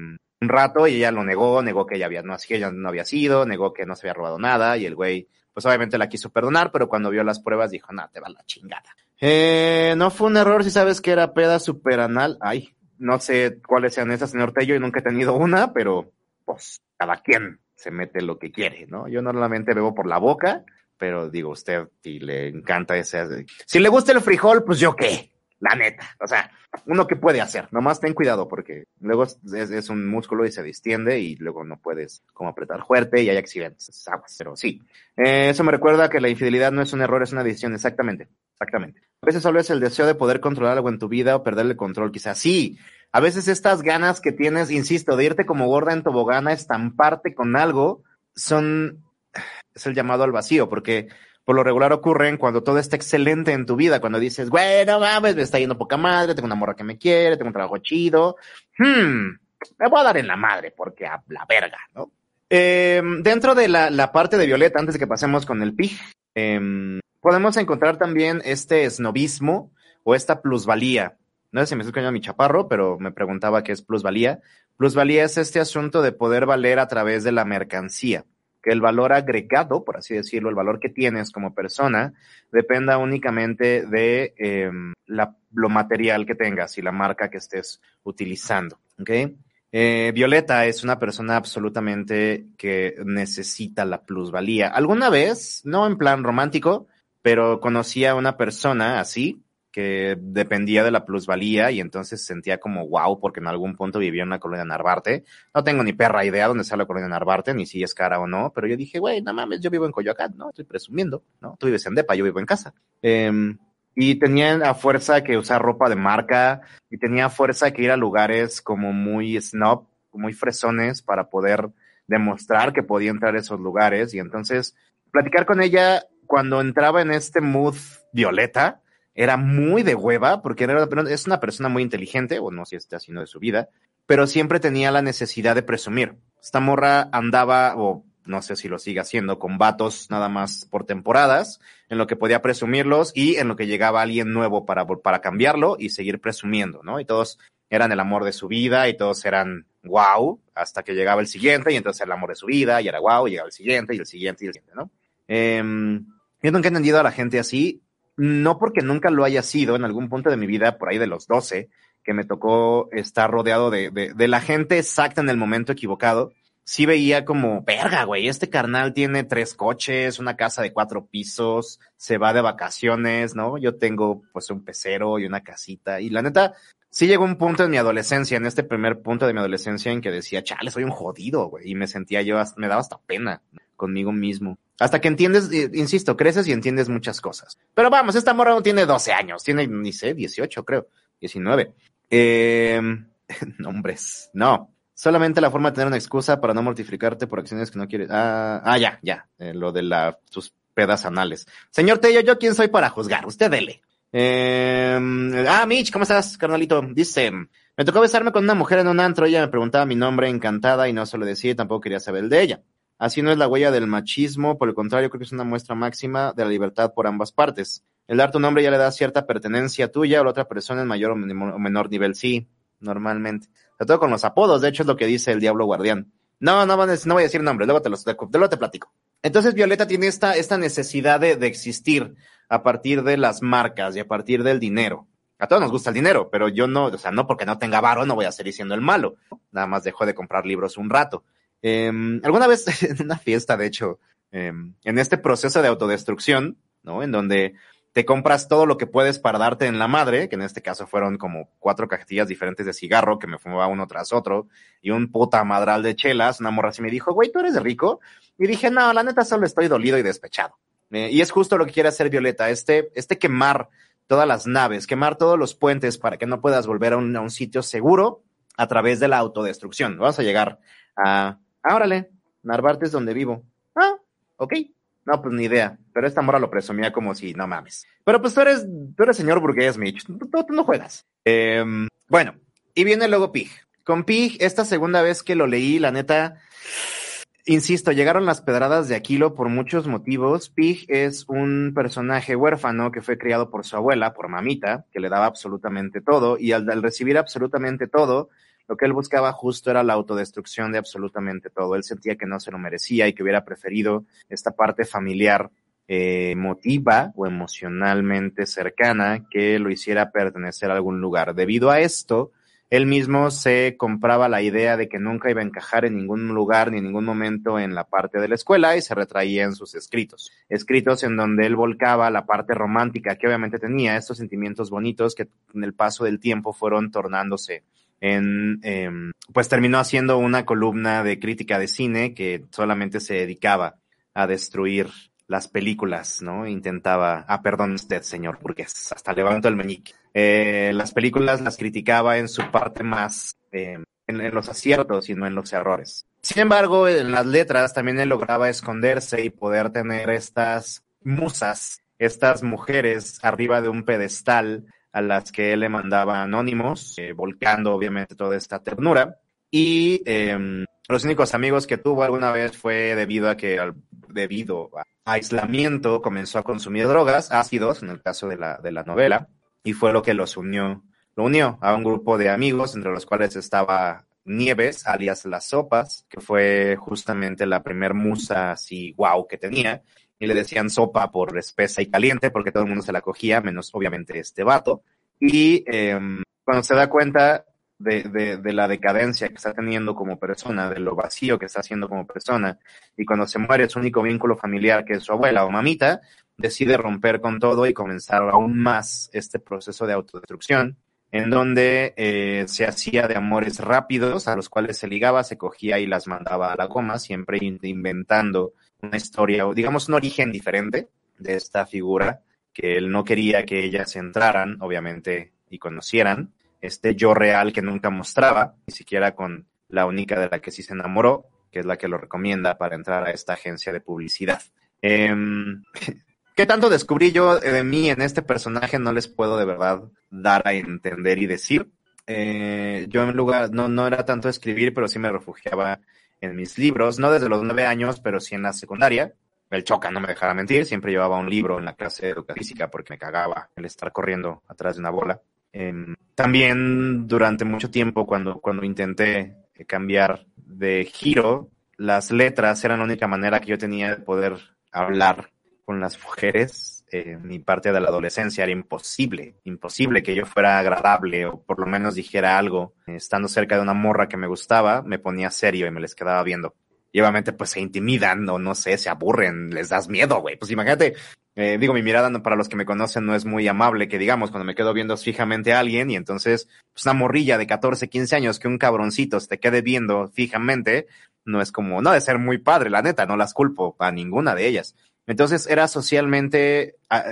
un rato y ella lo negó, negó que ella había, no, que ella no había sido, negó que no se había robado nada y el güey, pues obviamente la quiso perdonar, pero cuando vio las pruebas dijo, nada, te va la chingada. Eh, no fue un error si sabes que era peda superanal. Ay, no sé cuáles sean esas, señor Tello, y nunca he tenido una, pero pues cada quien se mete lo que quiere, ¿no? Yo normalmente bebo por la boca, pero digo, usted, si le encanta ese, si le gusta el frijol, pues yo qué, la neta. O sea, uno que puede hacer, nomás ten cuidado porque luego es, un músculo y se distiende y luego no puedes como apretar fuerte y hay accidentes, aguas, pero sí. Eh, eso me recuerda que la infidelidad no es un error, es una decisión, exactamente, exactamente. A veces solo es el deseo de poder controlar algo en tu vida o perder el control, quizás sí. A veces estas ganas que tienes, insisto, de irte como gorda en tobogán a estamparte con algo, son, es el llamado al vacío, porque por lo regular ocurren cuando todo está excelente en tu vida, cuando dices, bueno, mames, me está yendo poca madre, tengo una morra que me quiere, tengo un trabajo chido, hmm, me voy a dar en la madre porque a la verga, ¿no? Eh, dentro de la, parte de Violeta, antes de que pasemos con el PIG, eh, podemos encontrar también este snobismo o esta plusvalía. No sé si me estoy escuchando mi chaparro, pero me preguntaba qué es plusvalía. Plusvalía es este asunto de poder valer a través de la mercancía que el valor agregado, por así decirlo, el valor que tienes como persona, dependa únicamente de eh, la, lo material que tengas y la marca que estés utilizando. ¿okay? Eh, Violeta es una persona absolutamente que necesita la plusvalía. Alguna vez, no en plan romántico, pero conocí a una persona así, que dependía de la plusvalía y entonces sentía como wow porque en algún punto vivía en una colonia Narvarte. No tengo ni perra idea dónde está la colonia Narvarte, ni si es cara o no, pero yo dije, güey, no mames, yo vivo en Coyoacán, ¿no? Estoy presumiendo, ¿no? Tú vives en Depa, yo vivo en casa. Eh, y tenía a fuerza que usar ropa de marca y tenía a fuerza que ir a lugares como muy snob, muy fresones para poder demostrar que podía entrar a esos lugares y entonces platicar con ella cuando entraba en este mood violeta, era muy de hueva, porque era, es una persona muy inteligente, o no sé si está haciendo de su vida, pero siempre tenía la necesidad de presumir. Esta morra andaba, o no sé si lo sigue haciendo, con vatos nada más por temporadas, en lo que podía presumirlos y en lo que llegaba alguien nuevo para, para cambiarlo y seguir presumiendo, ¿no? Y todos eran el amor de su vida y todos eran wow, hasta que llegaba el siguiente y entonces el amor de su vida y era wow, y llegaba el siguiente y el siguiente y el siguiente, ¿no? Eh, yo nunca he entendido a la gente así, no porque nunca lo haya sido en algún punto de mi vida, por ahí de los 12, que me tocó estar rodeado de, de, de, la gente exacta en el momento equivocado. sí veía como, verga, güey, este carnal tiene tres coches, una casa de cuatro pisos, se va de vacaciones, ¿no? Yo tengo pues un pecero y una casita. Y la neta, sí llegó un punto en mi adolescencia, en este primer punto de mi adolescencia en que decía, chale, soy un jodido, güey. Y me sentía yo, me daba hasta pena conmigo mismo. Hasta que entiendes, eh, insisto, creces y entiendes muchas cosas. Pero vamos, esta morra no tiene 12 años, tiene, ni sé, 18 creo, 19. Eh, nombres, no. Solamente la forma de tener una excusa para no mortificarte por acciones que no quieres. Ah, ah ya, ya, eh, lo de la, tus pedas anales. Señor Tello, ¿yo quién soy para juzgar? Usted dele. Eh, ah, Mitch, ¿cómo estás, carnalito? Dice, me tocó besarme con una mujer en un antro, ella me preguntaba mi nombre encantada y no se lo decía y tampoco quería saber el de ella. Así no es la huella del machismo, por el contrario, creo que es una muestra máxima de la libertad por ambas partes. El dar tu nombre ya le da cierta pertenencia tuya a la otra persona en mayor o menor nivel, sí, normalmente. Sobre todo con los apodos, de hecho es lo que dice el Diablo Guardián. No, no, no voy a decir nombre, luego te, los, luego te platico. Entonces Violeta tiene esta, esta necesidad de, de existir a partir de las marcas y a partir del dinero. A todos nos gusta el dinero, pero yo no, o sea, no porque no tenga varo no voy a seguir siendo el malo. Nada más dejo de comprar libros un rato. Eh, alguna vez en una fiesta, de hecho, eh, en este proceso de autodestrucción, ¿no? En donde te compras todo lo que puedes para darte en la madre, que en este caso fueron como cuatro cajetillas diferentes de cigarro que me fumaba uno tras otro, y un puta madral de chelas, una morra así me dijo, güey, ¿tú eres rico? Y dije, no, la neta solo estoy dolido y despechado. Eh, y es justo lo que quiere hacer Violeta, este, este quemar todas las naves, quemar todos los puentes para que no puedas volver a un, sitio seguro a través de la autodestrucción. Vamos a llegar a, ah, órale, Narvarte es donde vivo. Ah, ok, no, pues ni idea. Pero esta mora lo presumía como si, no mames. Pero pues tú eres, tú eres señor burgués, Mitch. Tú, no juegas. Eh, bueno, y viene luego Pig. Con Pig, esta segunda vez que lo leí, la neta, insisto, llegaron las pedradas de Aquilo por muchos motivos. Pig es un personaje huérfano que fue criado por su abuela, por mamita, que le daba absolutamente todo, y al, al recibir absolutamente todo, lo que él buscaba justo era la autodestrucción de absolutamente todo. Él sentía que no se lo merecía y que hubiera preferido esta parte familiar eh, emotiva o emocionalmente cercana que lo hiciera pertenecer a algún lugar. Debido a esto, él mismo se compraba la idea de que nunca iba a encajar en ningún lugar ni en ningún momento en la parte de la escuela y se retraía en sus escritos. Escritos en donde él volcaba la parte romántica que obviamente tenía, estos sentimientos bonitos que en el paso del tiempo fueron tornándose en, eh, pues terminó haciendo una columna de crítica de cine que solamente se dedicaba a destruir las películas, ¿no? Intentaba, ah, perdón usted, señor Burgués, hasta levanto el meñique. Eh, las películas las criticaba en su parte más, en, en, los aciertos y no en los errores. Sin embargo, en las letras también él lograba esconderse y poder tener estas musas, estas mujeres arriba de un pedestal a las que él le mandaba anónimos, eh, volcando obviamente toda esta ternura. Y eh, los únicos amigos que tuvo alguna vez fue debido a que, debido a aislamiento, comenzó a consumir drogas, ácidos, en el caso de la, de la novela, y fue lo que los unió, lo unió a un grupo de amigos, entre los cuales estaba Nieves, alias Las Sopas, que fue justamente la primer musa así wow que tenía, y le decían sopa por espesa y caliente, porque todo el mundo se la cogía, menos obviamente este vato. Y eh, cuando se da cuenta de, de, de, la decadencia que está teniendo como persona, de lo vacío que está haciendo como persona, y cuando se muere su único vínculo familiar, que es su abuela o mamita, decide romper con todo y comenzar aún más este proceso de autodestrucción, en donde eh, se hacía de amores rápidos, a los cuales se ligaba, se cogía y las mandaba a la goma, siempre inventando una historia, o digamos un origen diferente de esta figura, que él no quería que ellas entraran, obviamente, y conocieran, este yo real que nunca mostraba, ni siquiera con la única de la que sí se enamoró, que es la que lo recomienda para entrar a esta agencia de publicidad. Eh, ¿Qué tanto descubrí yo de mí en este personaje? No les puedo de verdad dar a entender y decir. Eh, yo en lugar, no, no era tanto escribir, pero sí me refugiaba en mis libros, no desde los nueve años, pero sí en la secundaria. El choca, no me dejaba mentir, siempre llevaba un libro en la clase de educación física porque me cagaba el estar corriendo atrás de una bola. Eh, también durante mucho tiempo, cuando, cuando intenté cambiar de giro, las letras eran la única manera que yo tenía de poder hablar con las mujeres. Eh, mi parte de la adolescencia era imposible, imposible que yo fuera agradable o por lo menos dijera algo. Estando cerca de una morra que me gustaba, me ponía serio y me les quedaba viendo. y obviamente pues se intimidan o no sé, se aburren, les das miedo, güey. Pues imagínate, eh, digo, mi mirada para los que me conocen no es muy amable, que digamos, cuando me quedo viendo fijamente a alguien y entonces pues una morrilla de 14, 15 años que un cabroncito se te quede viendo fijamente, no es como, no de ser muy padre, la neta, no las culpo a ninguna de ellas. Entonces era socialmente, ah,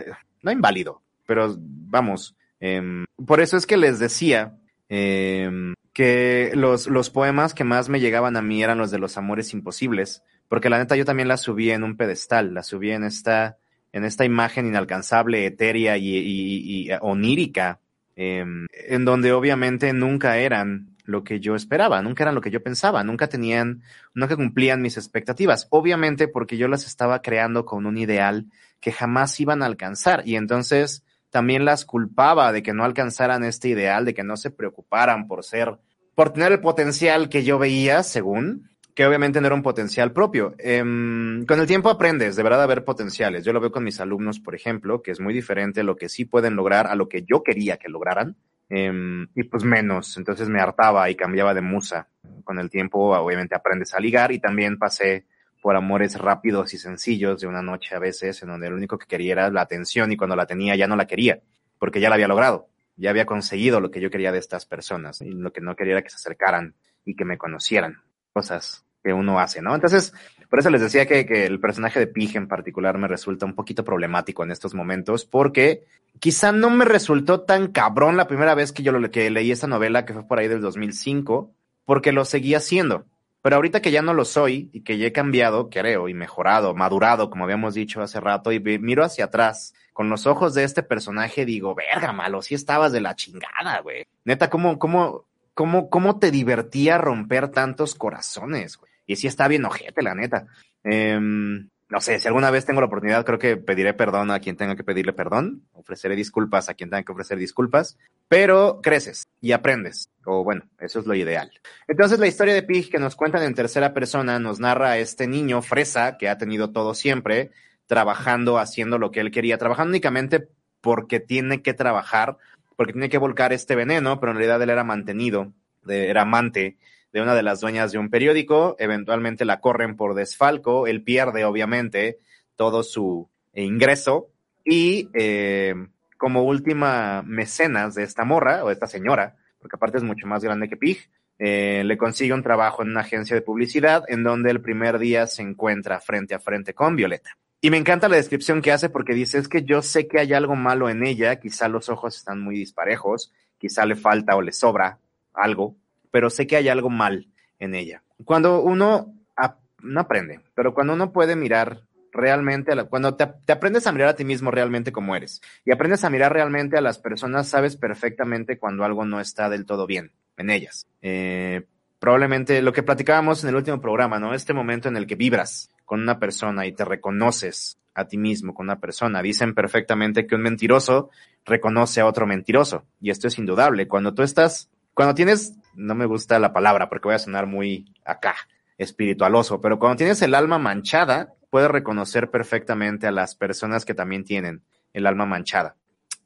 no inválido, pero vamos, eh, por eso es que les decía eh, que los, los poemas que más me llegaban a mí eran los de los amores imposibles, porque la neta yo también la subí en un pedestal, la subí en esta, en esta imagen inalcanzable, etérea y, onírica, eh, en donde obviamente nunca eran lo que yo esperaba, nunca eran lo que yo pensaba, nunca tenían, nunca cumplían mis expectativas, obviamente porque yo las estaba creando con un ideal que jamás iban a alcanzar y entonces también las culpaba de que no alcanzaran este ideal, de que no se preocuparan por ser, por tener el potencial que yo veía, según, que obviamente no era un potencial propio. Eh, con el tiempo aprendes, de verdad, a ver potenciales. Yo lo veo con mis alumnos, por ejemplo, que es muy diferente lo que sí pueden lograr a lo que yo quería que lograran. Eh, y pues menos, entonces me hartaba y cambiaba de musa. Con el tiempo, obviamente, aprendes a ligar y también pasé por amores rápidos y sencillos de una noche a veces, en donde lo único que quería era la atención y cuando la tenía ya no la quería, porque ya la había logrado, ya había conseguido lo que yo quería de estas personas y lo que no quería era que se acercaran y que me conocieran, cosas que uno hace, ¿no? Entonces, por eso les decía que, que el personaje de Pig en particular me resulta un poquito problemático en estos momentos, porque quizá no me resultó tan cabrón la primera vez que yo lo, que leí esta novela, que fue por ahí del 2005, porque lo seguía haciendo. Pero ahorita que ya no lo soy y que ya he cambiado, creo, y mejorado, madurado, como habíamos dicho hace rato, y miro hacia atrás con los ojos de este personaje, digo, verga, malo, si estabas de la chingada, güey. Neta, ¿cómo, cómo, cómo, cómo te divertía romper tantos corazones, güey? Y sí está bien ojete, la neta. Eh, no sé, si alguna vez tengo la oportunidad, creo que pediré perdón a quien tenga que pedirle perdón, ofreceré disculpas a quien tenga que ofrecer disculpas, pero creces y aprendes, o bueno, eso es lo ideal. Entonces la historia de Pig que nos cuentan en tercera persona nos narra a este niño fresa que ha tenido todo siempre, trabajando, haciendo lo que él quería, trabajando únicamente porque tiene que trabajar, porque tiene que volcar este veneno, pero en realidad él era mantenido, era amante de una de las dueñas de un periódico, eventualmente la corren por desfalco, él pierde obviamente todo su ingreso y eh, como última mecenas de esta morra o de esta señora, porque aparte es mucho más grande que Pig, eh, le consigue un trabajo en una agencia de publicidad en donde el primer día se encuentra frente a frente con Violeta. Y me encanta la descripción que hace porque dice es que yo sé que hay algo malo en ella, quizá los ojos están muy disparejos, quizá le falta o le sobra algo, pero sé que hay algo mal en ella. Cuando uno no aprende, pero cuando uno puede mirar realmente, a cuando te, te, aprendes a mirar a ti mismo realmente como eres y aprendes a mirar realmente a las personas, sabes perfectamente cuando algo no está del todo bien en ellas. Eh, probablemente lo que platicábamos en el último programa, ¿no? Este momento en el que vibras con una persona y te reconoces a ti mismo con una persona. Dicen perfectamente que un mentiroso reconoce a otro mentiroso y esto es indudable. Cuando tú estás, cuando tienes no me gusta la palabra porque voy a sonar muy acá, espiritualoso, pero cuando tienes el alma manchada, puedes reconocer perfectamente a las personas que también tienen el alma manchada.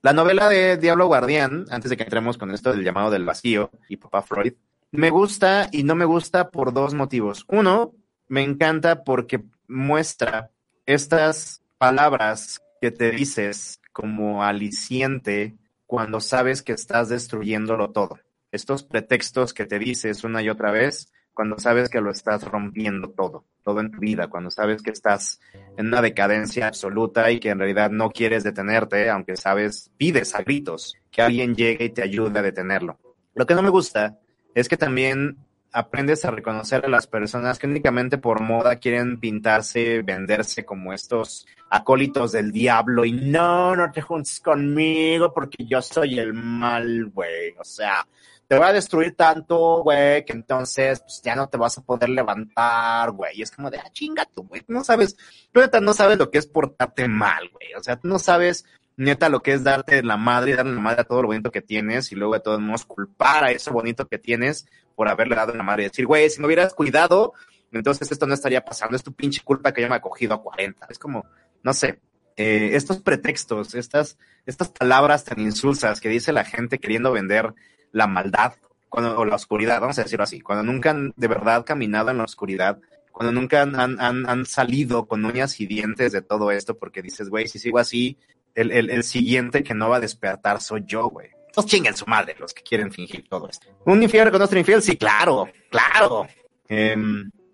La novela de Diablo Guardián, antes de que entremos con esto del llamado del vacío y Papá Freud, me gusta y no me gusta por dos motivos. Uno, me encanta porque muestra estas palabras que te dices como aliciente cuando sabes que estás destruyéndolo todo estos pretextos que te dices una y otra vez cuando sabes que lo estás rompiendo todo, todo en tu vida, cuando sabes que estás en una decadencia absoluta y que en realidad no quieres detenerte, aunque sabes, pides a gritos que alguien llegue y te ayude a detenerlo. Lo que no me gusta es que también aprendes a reconocer a las personas que únicamente por moda quieren pintarse, venderse como estos acólitos del diablo y no, no te juntes conmigo porque yo soy el mal, güey. O sea, te voy a destruir tanto, güey, que entonces pues, ya no te vas a poder levantar, güey. Y es como de, ah, chinga tú, güey. No sabes, tú neta no sabes lo que es portarte mal, güey. O sea, tú no sabes neta lo que es darte la madre y darle la madre a todo lo bonito que tienes y luego de todos modos culpar a eso bonito que tienes por haberle dado la madre y decir, güey, si me hubieras cuidado, entonces esto no estaría pasando. Es tu pinche culpa que yo me he cogido a 40. Es como, no sé, eh, estos pretextos, estas, estas palabras tan insulsas que dice la gente queriendo vender la maldad cuando, o la oscuridad, vamos a decirlo así, cuando nunca han de verdad caminado en la oscuridad, cuando nunca han, han, han salido con uñas y dientes de todo esto, porque dices, güey, si sigo así, el, el, el siguiente que no va a despertar soy yo, güey. Entonces chinguen su madre los que quieren fingir todo esto. ¿Un infiel con otro infiel? Sí, claro, claro. Eh,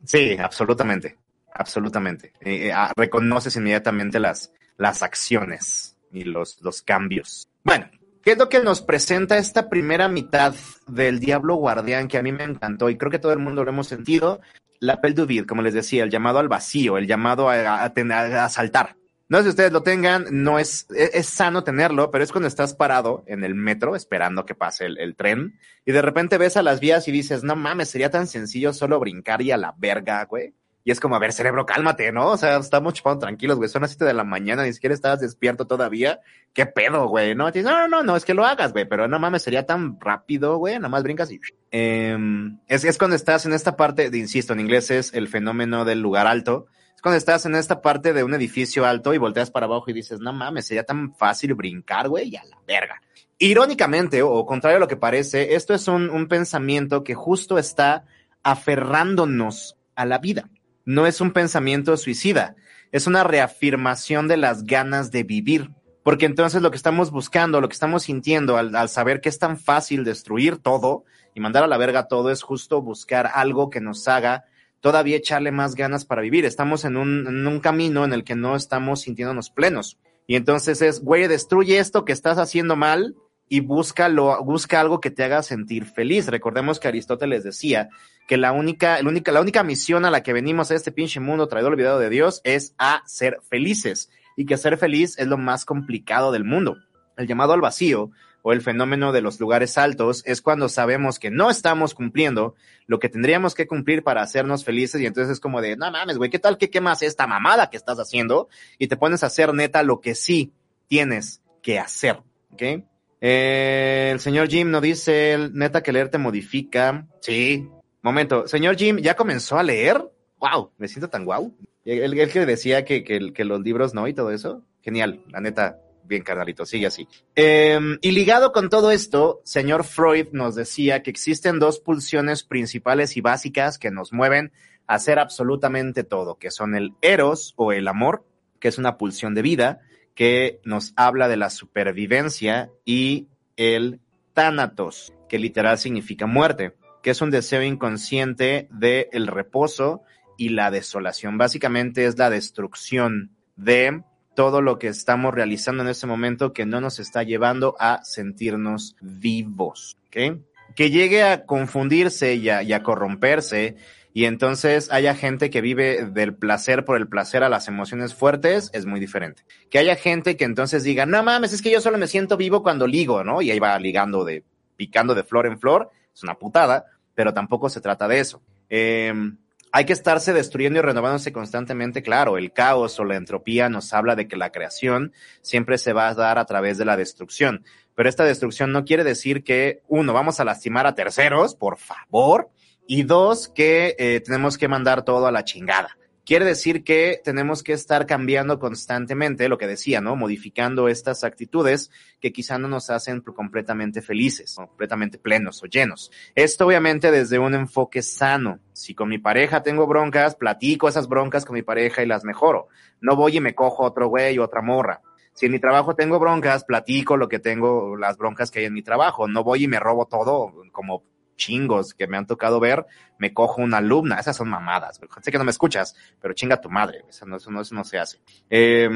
sí, absolutamente, absolutamente. Eh, eh, ah, reconoces inmediatamente las, las acciones y los, los cambios. Bueno, ¿qué es lo que nos presenta esta primera mitad del Diablo Guardián que a mí me encantó y creo que todo el mundo lo hemos sentido? La Appel du como les decía, el llamado al vacío, el llamado a, a, a, saltar. No sé si ustedes lo tengan, no es, es, es, sano tenerlo, pero es cuando estás parado en el metro esperando que pase el, el, tren y de repente ves a las vías y dices, no mames, sería tan sencillo solo brincar y a la verga, güey. Y es como, a ver, cerebro, cálmate, ¿no? O sea, estamos chupando tranquilos, güey. Son las 7 de la mañana, ni siquiera estabas despierto todavía. ¿Qué pedo, güey? No, no, no, no, no, es que lo hagas, güey. Pero no mames, sería tan rápido, güey. Nada más brincas y... Eh, es, es cuando estás en esta parte, de, insisto, en inglés es el fenómeno del lugar alto. Es cuando estás en esta parte de un edificio alto y volteas para abajo y dices, no mames, sería tan fácil brincar, güey, y a la verga. Irónicamente, o contrario a lo que parece, esto es un, un pensamiento que justo está aferrándonos a la vida no es un pensamiento suicida, es una reafirmación de las ganas de vivir. Porque entonces lo que estamos buscando, lo que estamos sintiendo al, al, saber que es tan fácil destruir todo y mandar a la verga todo es justo buscar algo que nos haga todavía echarle más ganas para vivir. Estamos en un, un camino en el que no estamos sintiéndonos plenos. Y entonces es, güey, destruye esto que estás haciendo mal y busca algo que te haga sentir feliz. Recordemos que Aristóteles decía que la única, la única, la única misión a la que venimos a este pinche mundo traído olvidado de Dios es a ser felices y que ser feliz es lo más complicado del mundo. El llamado al vacío o el fenómeno de los lugares altos es cuando sabemos que no estamos cumpliendo lo que tendríamos que cumplir para hacernos felices y entonces es como de, no mames, güey, ¿qué tal que quemas esta mamada que estás haciendo? Y te pones a hacer neta lo que sí tienes que hacer, ¿ok? Eh, el señor Jim nos dice, neta que leer te modifica. Sí. Momento, señor Jim, ¿ya comenzó a leer? Wow, me siento tan guau. El, el, que decía que, que, que, los libros no y todo eso. Genial, la neta, bien carnalito, sigue así. Eh, y ligado con todo esto, señor Freud nos decía que existen dos pulsiones principales y básicas que nos mueven a hacer absolutamente todo, que son el eros o el amor, que es una pulsión de vida, que nos habla de la supervivencia y el tánatos, que literal significa muerte, que es un deseo inconsciente del el reposo y la desolación. Básicamente es la destrucción de todo lo que estamos realizando en este momento que no nos está llevando a sentirnos vivos. Que llegue a confundirse y a, y a corromperse y entonces haya gente que vive del placer por el placer a las emociones fuertes, es muy diferente. Que haya gente que entonces diga, no mames, es que yo solo me siento vivo cuando ligo, ¿no? Y ahí va ligando de, picando de flor en flor, es una putada, pero tampoco se trata de eso. Eh, hay que estarse destruyendo y renovándose constantemente, claro, el caos o la entropía nos habla de que la creación siempre se va a dar a través de la destrucción. Pero esta destrucción no quiere decir que, uno, vamos a lastimar a terceros, por favor, y dos, que eh, tenemos que mandar todo a la chingada. Quiere decir que tenemos que estar cambiando constantemente, lo que decía, ¿no? Modificando estas actitudes que quizá no nos hacen completamente felices, completamente plenos o llenos. Esto obviamente desde un enfoque sano. Si con mi pareja tengo broncas, platico esas broncas con mi pareja y las mejoro. No voy y me cojo otro güey otra morra. Si en mi trabajo tengo broncas, platico lo que tengo, las broncas que hay en mi trabajo. No voy y me robo todo como chingos que me han tocado ver, me cojo una alumna, esas son mamadas, sé que no me escuchas, pero chinga tu madre, eso no, se hace. Eh,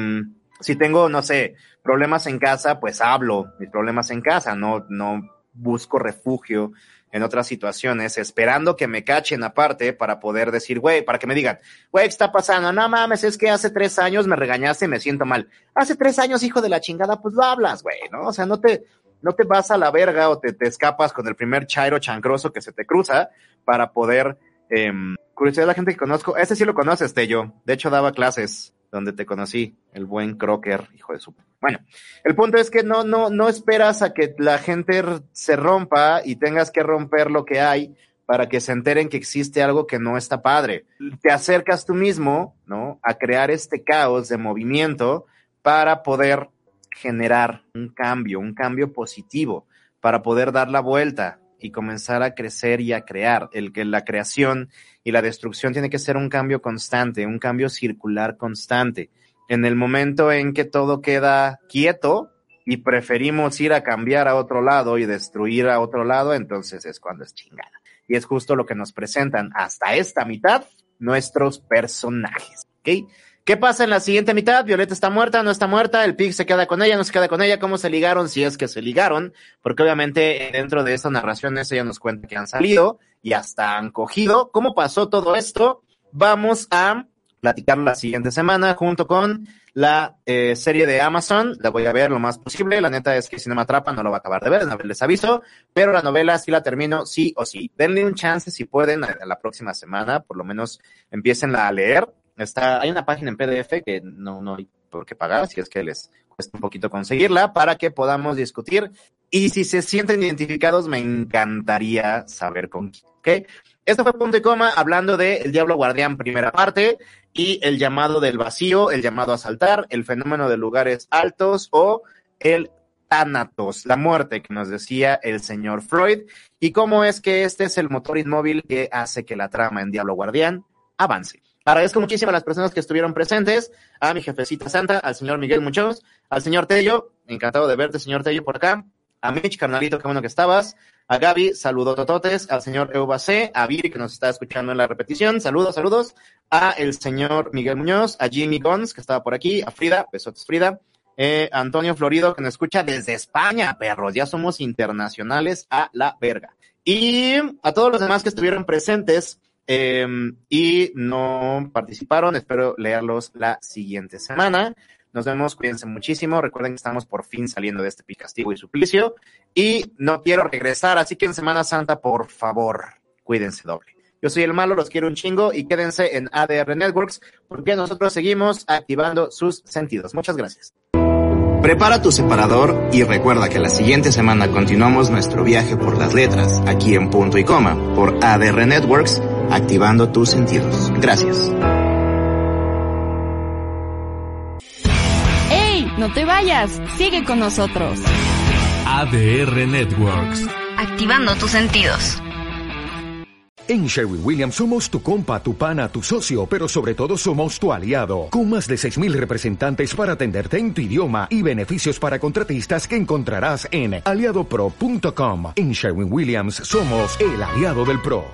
si tengo, no sé, problemas en casa, pues hablo mis problemas en casa, no, no busco refugio en otras situaciones, esperando que me cachen aparte para poder decir, güey, para que me digan, güey, ¿qué está pasando? No mames, es que hace tres años me regañaste y me siento mal. Hace tres años, hijo de la chingada, pues lo hablas, güey, ¿no? O sea, no te, no te vas a la verga o te, te escapas con el primer chairo chancroso que se te cruza para poder, eh, curiosidad la gente que conozco, este sí lo conoces, Tello, de hecho daba clases donde te conocí, el buen Crocker, hijo de su. Bueno, el punto es que no, no, no esperas a que la gente se rompa y tengas que romper lo que hay para que se enteren que existe algo que no está padre. Te acercas tú mismo, ¿no? A crear este caos de movimiento para poder generar un cambio, un cambio positivo, para poder dar la vuelta y comenzar a crecer y a crear. El que la creación y la destrucción tiene que ser un cambio constante, un cambio circular constante. En el momento en que todo queda quieto y preferimos ir a cambiar a otro lado y destruir a otro lado, entonces es cuando es chingada. Y es justo lo que nos presentan hasta esta mitad nuestros personajes. ¿Ok? ¿Qué pasa en la siguiente mitad? Violeta está muerta, no está muerta, el Pig se queda con ella, no se queda con ella, cómo se ligaron, si es que se ligaron, porque obviamente dentro de esta narración ella nos cuenta que han salido y hasta han cogido. ¿Cómo pasó todo esto? Vamos a platicar la siguiente semana junto con la eh, serie de Amazon. La voy a ver lo más posible. La neta es que si no me atrapa no lo va a acabar de ver, les aviso. Pero la novela sí la termino sí o sí. Denle un chance si pueden a la próxima semana, por lo menos empiecen a leer. Está, hay una página en PDF que no, no hay por qué pagar, si es que les cuesta un poquito conseguirla, para que podamos discutir. Y si se sienten identificados, me encantaría saber con quién. Esto fue punto y coma hablando de El Diablo Guardián primera parte y el llamado del vacío, el llamado a saltar, el fenómeno de lugares altos o el Thanatos, la muerte que nos decía el señor Freud y cómo es que este es el motor inmóvil que hace que la trama en Diablo Guardián avance. Agradezco muchísimo a las personas que estuvieron presentes, a mi jefecita santa, al señor Miguel Muchos, al señor Tello, encantado de verte, señor Tello, por acá, a Mitch, carnalito, qué bueno que estabas, a Gaby, saludos tototes, al señor Eubacé, a Viri, que nos está escuchando en la repetición, saludos, saludos, a el señor Miguel Muñoz, a Jimmy Gons, que estaba por aquí, a Frida, besotes Frida, eh, Antonio Florido, que nos escucha desde España, perros, ya somos internacionales a la verga. Y a todos los demás que estuvieron presentes, eh, y no participaron. Espero leerlos la siguiente semana. Nos vemos, cuídense muchísimo. Recuerden que estamos por fin saliendo de este picastigo y suplicio. Y no quiero regresar, así que en Semana Santa, por favor, cuídense doble. Yo soy el malo, los quiero un chingo y quédense en ADR Networks porque nosotros seguimos activando sus sentidos. Muchas gracias. Prepara tu separador y recuerda que la siguiente semana continuamos nuestro viaje por las letras aquí en punto y coma por ADR Networks activando tus sentidos. Gracias. ¡Ey! No te vayas, sigue con nosotros. ADR Networks. Activando tus sentidos. En Sherwin Williams somos tu compa, tu pana, tu socio, pero sobre todo somos tu aliado, con más de 6.000 representantes para atenderte en tu idioma y beneficios para contratistas que encontrarás en aliadopro.com. En Sherwin Williams somos el aliado del PRO.